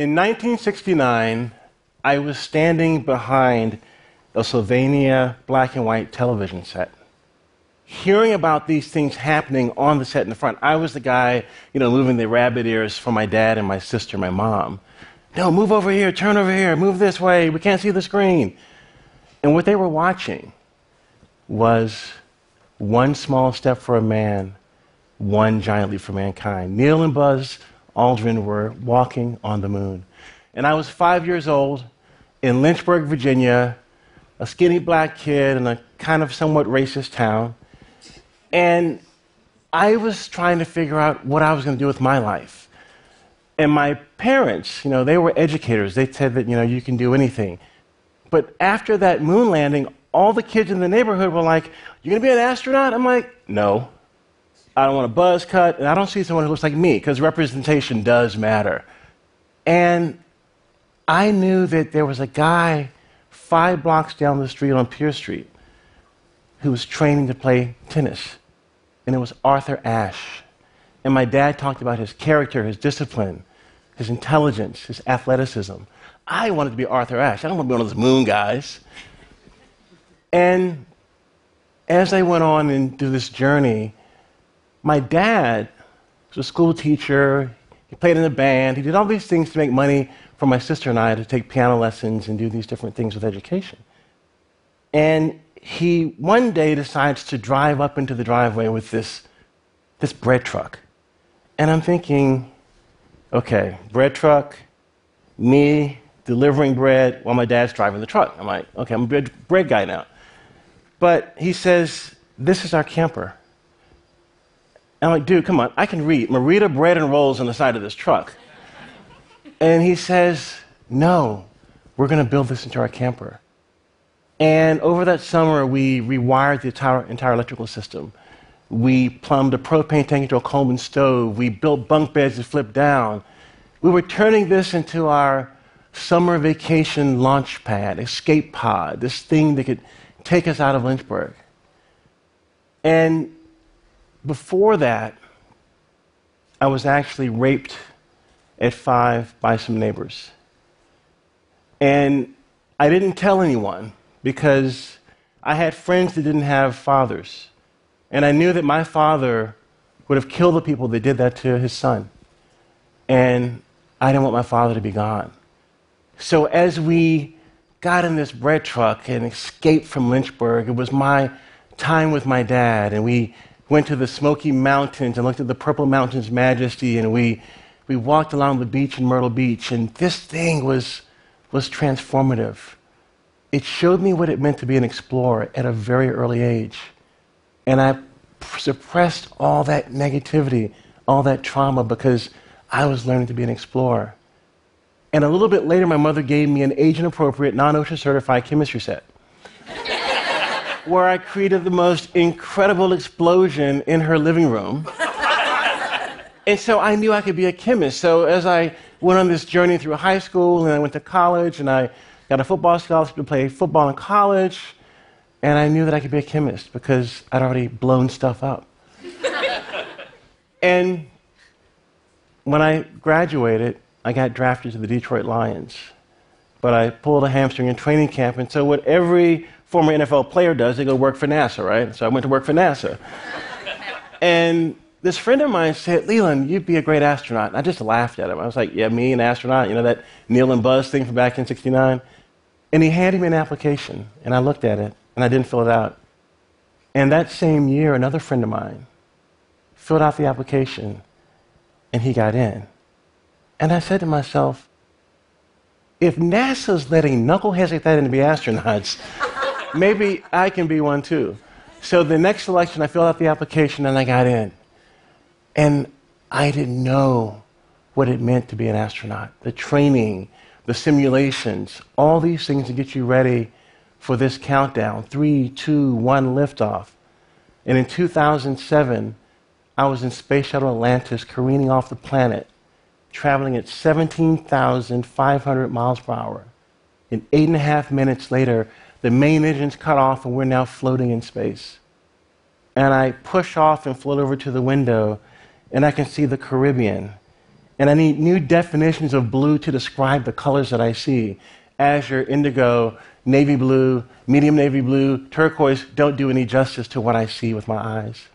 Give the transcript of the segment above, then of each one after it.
In 1969, I was standing behind a Sylvania black and white television set. Hearing about these things happening on the set in the front, I was the guy, you know, moving the rabbit ears for my dad and my sister, my mom. No, move over here, turn over here, move this way, we can't see the screen. And what they were watching was one small step for a man, one giant leap for mankind. Neil and Buzz Aldrin were walking on the moon. And I was five years old in Lynchburg, Virginia, a skinny black kid in a kind of somewhat racist town. And I was trying to figure out what I was going to do with my life. And my parents, you know, they were educators. They said that, you know, you can do anything. But after that moon landing, all the kids in the neighborhood were like, You're going to be an astronaut? I'm like, No. I don't want a buzz cut, and I don't see someone who looks like me, because representation does matter. And I knew that there was a guy five blocks down the street on Pierce Street who was training to play tennis, and it was Arthur Ashe. And my dad talked about his character, his discipline, his intelligence, his athleticism. I wanted to be Arthur Ashe. I don't want to be one of those moon guys. And as I went on into this journey, my dad was a school teacher. He played in a band. He did all these things to make money for my sister and I to take piano lessons and do these different things with education. And he one day decides to drive up into the driveway with this, this bread truck. And I'm thinking, okay, bread truck, me delivering bread while my dad's driving the truck. I'm like, okay, I'm a bread, bread guy now. But he says, This is our camper. And I'm like, dude, come on, I can read. Merita bread and rolls on the side of this truck. And he says, No, we're going to build this into our camper. And over that summer, we rewired the entire, entire electrical system. We plumbed a propane tank into a Coleman stove. We built bunk beds that flip down. We were turning this into our summer vacation launch pad, escape pod, this thing that could take us out of Lynchburg. And before that, I was actually raped at five by some neighbors. And I didn't tell anyone because I had friends that didn't have fathers. And I knew that my father would have killed the people that did that to his son. And I didn't want my father to be gone. So as we got in this bread truck and escaped from Lynchburg. It was my time with my dad, and we went to the Smoky Mountains and looked at the Purple Mountains majesty, and we, we walked along the beach in Myrtle Beach, and this thing was, was transformative. It showed me what it meant to be an explorer at a very early age. And I suppressed all that negativity, all that trauma, because I was learning to be an explorer. And a little bit later, my mother gave me an age appropriate, non OSHA certified chemistry set where I created the most incredible explosion in her living room. and so I knew I could be a chemist. So as I went on this journey through high school and I went to college and I got a football scholarship to play football in college, and I knew that I could be a chemist because I'd already blown stuff up. and when I graduated, I got drafted to the Detroit Lions. But I pulled a hamstring in training camp, and so what every former NFL player does, they go work for NASA, right? So I went to work for NASA. and this friend of mine said, Leland, you'd be a great astronaut. And I just laughed at him. I was like, yeah, me, an astronaut, you know, that Neil and Buzz thing from back in 69? And he handed me an application, and I looked at it, and I didn't fill it out. And that same year, another friend of mine filled out the application, and he got in. And I said to myself, if NASA's letting knuckleheads like that in to be astronauts, maybe I can be one too. So the next election, I filled out the application and I got in. And I didn't know what it meant to be an astronaut the training, the simulations, all these things to get you ready for this countdown three, two, one liftoff. And in 2007, I was in Space Shuttle Atlantis careening off the planet traveling at 17,500 miles per hour. And eight and a half minutes later, the main engine's cut off and we're now floating in space. And I push off and float over to the window, and I can see the Caribbean. And I need new definitions of blue to describe the colors that I see. Azure, indigo, navy blue, medium navy blue, turquoise don't do any justice to what I see with my eyes.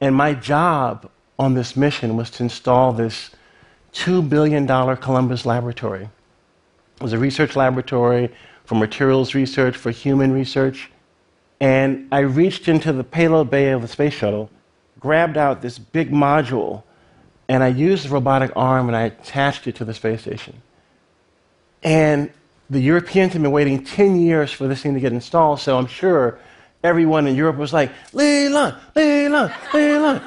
And my job on this mission was to install this $2 billion Columbus laboratory. It was a research laboratory for materials research, for human research. And I reached into the payload bay of the space shuttle, grabbed out this big module, and I used the robotic arm and I attached it to the space station. And the Europeans had been waiting 10 years for this thing to get installed, so I'm sure everyone in Europe was like, Leland, Leland, Leland.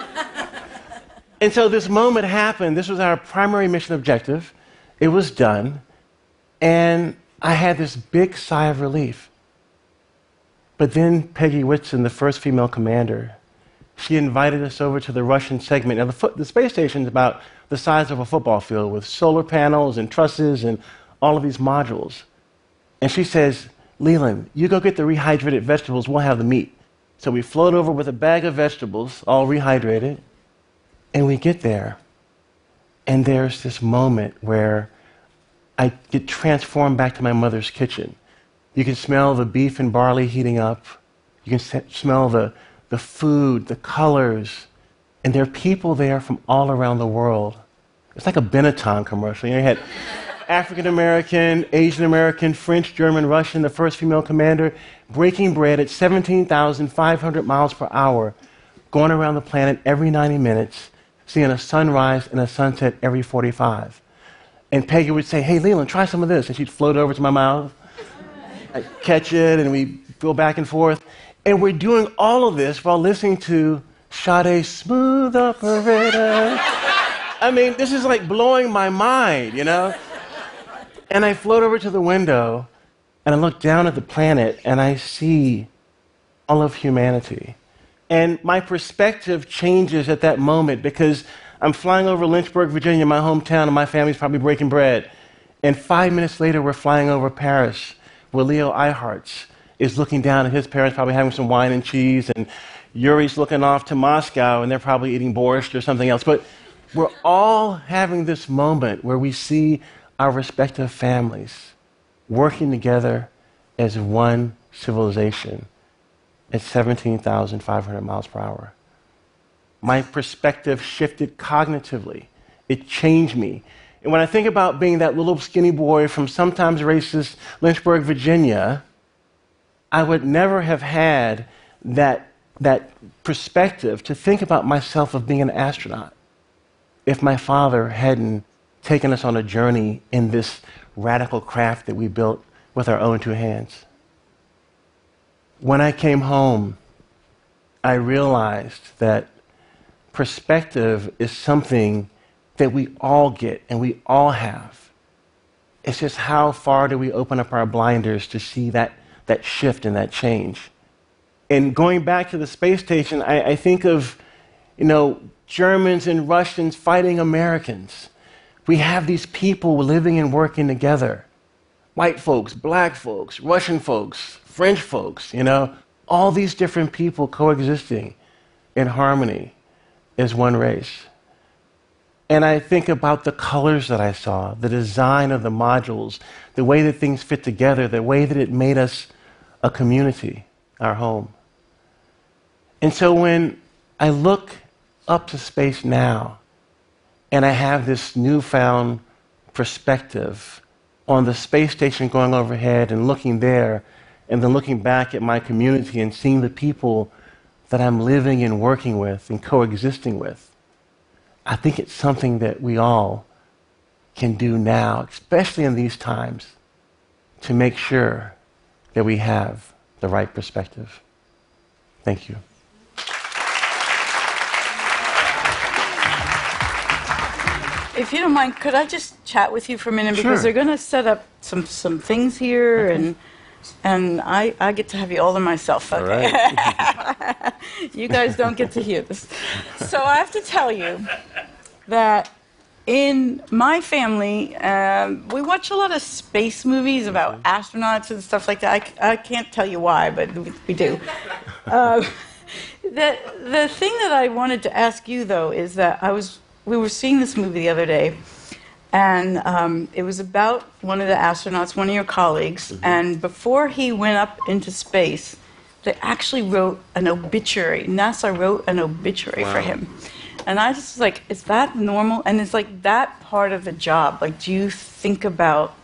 and so this moment happened. This was our primary mission objective. It was done. And I had this big sigh of relief. But then Peggy Whitson, the first female commander, she invited us over to the Russian segment. Now, the, the space station is about the size of a football field with solar panels and trusses and all of these modules. And she says, Leland, you go get the rehydrated vegetables, we'll have the meat. So we float over with a bag of vegetables, all rehydrated, and we get there. And there's this moment where I get transformed back to my mother's kitchen. You can smell the beef and barley heating up. You can smell the, the food, the colors. And there are people there from all around the world. It's like a Benetton commercial. You, know, you had African American, Asian American, French, German, Russian, the first female commander, breaking bread at 17,500 miles per hour, going around the planet every 90 minutes, seeing a sunrise and a sunset every 45. And Peggy would say, Hey, Leland, try some of this. And she'd float over to my mouth, I'd catch it, and we'd go back and forth. And we're doing all of this while listening to Sade Smooth Operator. I mean, this is like blowing my mind, you know? And I float over to the window and I look down at the planet and I see all of humanity. And my perspective changes at that moment because I'm flying over Lynchburg, Virginia, my hometown, and my family's probably breaking bread. And five minutes later, we're flying over Paris, where Leo Eyharts is looking down at his parents, probably having some wine and cheese, and Yuri's looking off to Moscow, and they're probably eating borscht or something else. But we're all having this moment where we see our respective families working together as one civilization at 17,500 miles per hour. My perspective shifted cognitively. It changed me. And when I think about being that little skinny boy from sometimes racist Lynchburg, Virginia, I would never have had that, that perspective to think about myself of being an astronaut if my father hadn't taken us on a journey in this radical craft that we built with our own two hands. When I came home, I realized that perspective is something that we all get and we all have. It's just how far do we open up our blinders to see that, that shift and that change? And going back to the space station, I, I think of, you know, Germans and Russians fighting Americans we have these people living and working together white folks, black folks, Russian folks, French folks, you know, all these different people coexisting in harmony as one race. And I think about the colors that I saw, the design of the modules, the way that things fit together, the way that it made us a community, our home. And so when I look up to space now, and I have this newfound perspective on the space station going overhead and looking there, and then looking back at my community and seeing the people that I'm living and working with and coexisting with. I think it's something that we all can do now, especially in these times, to make sure that we have the right perspective. Thank you. If you don't mind, could I just chat with you for a minute Sure. because they're going to set up some some things here and and I I get to have you all to myself. All Okay. right. you guys don't get to hear this. So I have to tell you that in my family, um, we watch a lot of space movies about astronauts and stuff like that. I, I can't tell you why, but we, we do. Uh, the, the thing that I wanted to ask you, though, is that I was we were seeing this movie the other day, and um, it was about one of the astronauts, one of your colleagues, and before he went up into space, they actually wrote an obituary. NASA wrote an obituary for him. And I just was like, is that normal? And it's like that part of the job. Like, do you think about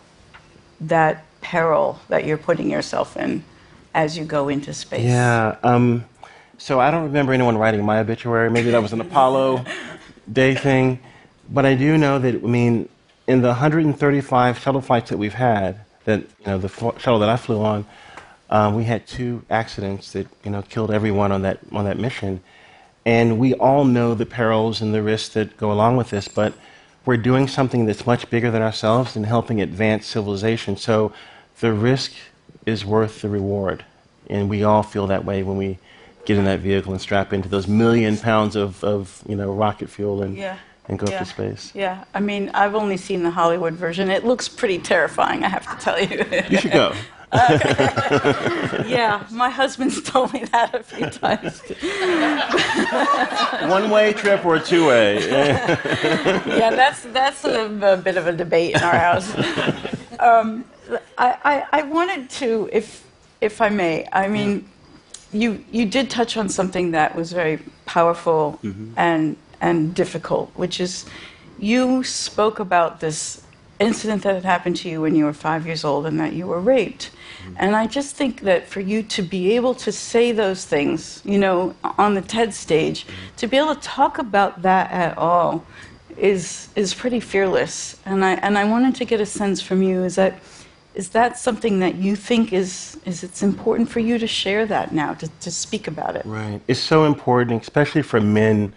that peril that you're putting yourself in as you go into space? Yeah. Um, so I don't remember anyone writing my obituary. Maybe that was an Apollo Day thing. But I do know that, I mean, in the 135 shuttle flights that we've had, that, you know, the shuttle that I flew on, um, we had two accidents that, you know, killed everyone on that, on that mission. And we all know the perils and the risks that go along with this, but we're doing something that's much bigger than ourselves and helping advance civilization. So the risk is worth the reward. And we all feel that way when we get in that vehicle and strap into those million pounds of, of you know, rocket fuel and, Yeah. And go yeah. up to space. Yeah, I mean, I've only seen the Hollywood version. It looks pretty terrifying, I have to tell you. You should go. yeah, my husband's told me that a few times. One way trip or a two way. yeah, that's that's a, a bit of a debate in our house. Um, I, I I wanted to, if if I may, I mean, you you did touch on something that was very powerful and and difficult, which is you spoke about this incident that had happened to you when you were five years old and that you were raped. Mm-hmm. And I just think that for you to be able to say those things, you know, on the TED stage, mm-hmm. to be able to talk about that at all is is pretty fearless. And I and I wanted to get a sense from you is that is that something that you think is is it's important for you to share that now to, to speak about it? Right. It's so important, especially for men,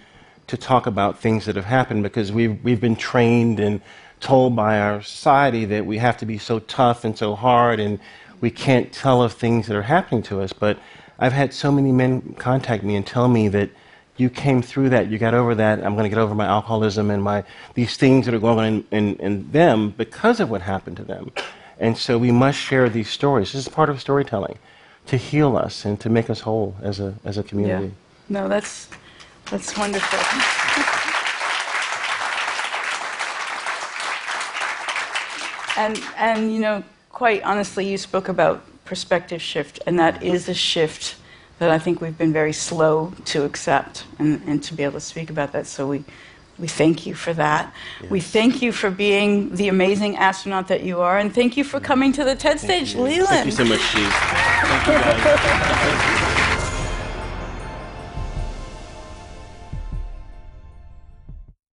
to talk about things that have happened because we've, we've been trained and told by our society that we have to be so tough and so hard and we can't tell of things that are happening to us. But I've had so many men contact me and tell me that you came through that, you got over that, I'm going to get over my alcoholism and my, these things that are going on in, in, in them because of what happened to them. And so we must share these stories. This is part of storytelling to heal us and to make us whole as a, as a community. Yeah. No, that's that's wonderful. and and you know, quite honestly, you spoke about perspective shift, and that is a shift that I think we've been very slow to accept and, and to be able to speak about that. So we we thank you for that. We thank you for being the amazing astronaut that you are, and thank you for coming to the TED stage, Leland. Thank you so much, Steve. Thank you, guys.